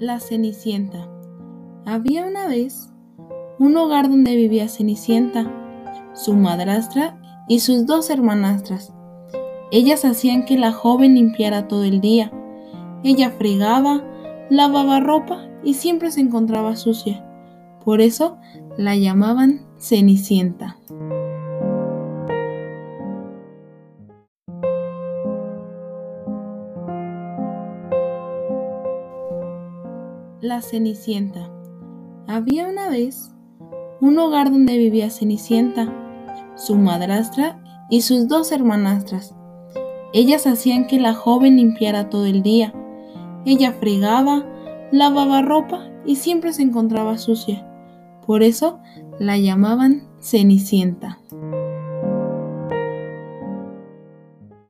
La Cenicienta. Había una vez un hogar donde vivía Cenicienta, su madrastra y sus dos hermanastras. Ellas hacían que la joven limpiara todo el día. Ella fregaba, lavaba ropa y siempre se encontraba sucia. Por eso la llamaban Cenicienta. La Cenicienta. Había una vez un hogar donde vivía Cenicienta, su madrastra y sus dos hermanastras. Ellas hacían que la joven limpiara todo el día. Ella fregaba, lavaba ropa y siempre se encontraba sucia. Por eso la llamaban Cenicienta.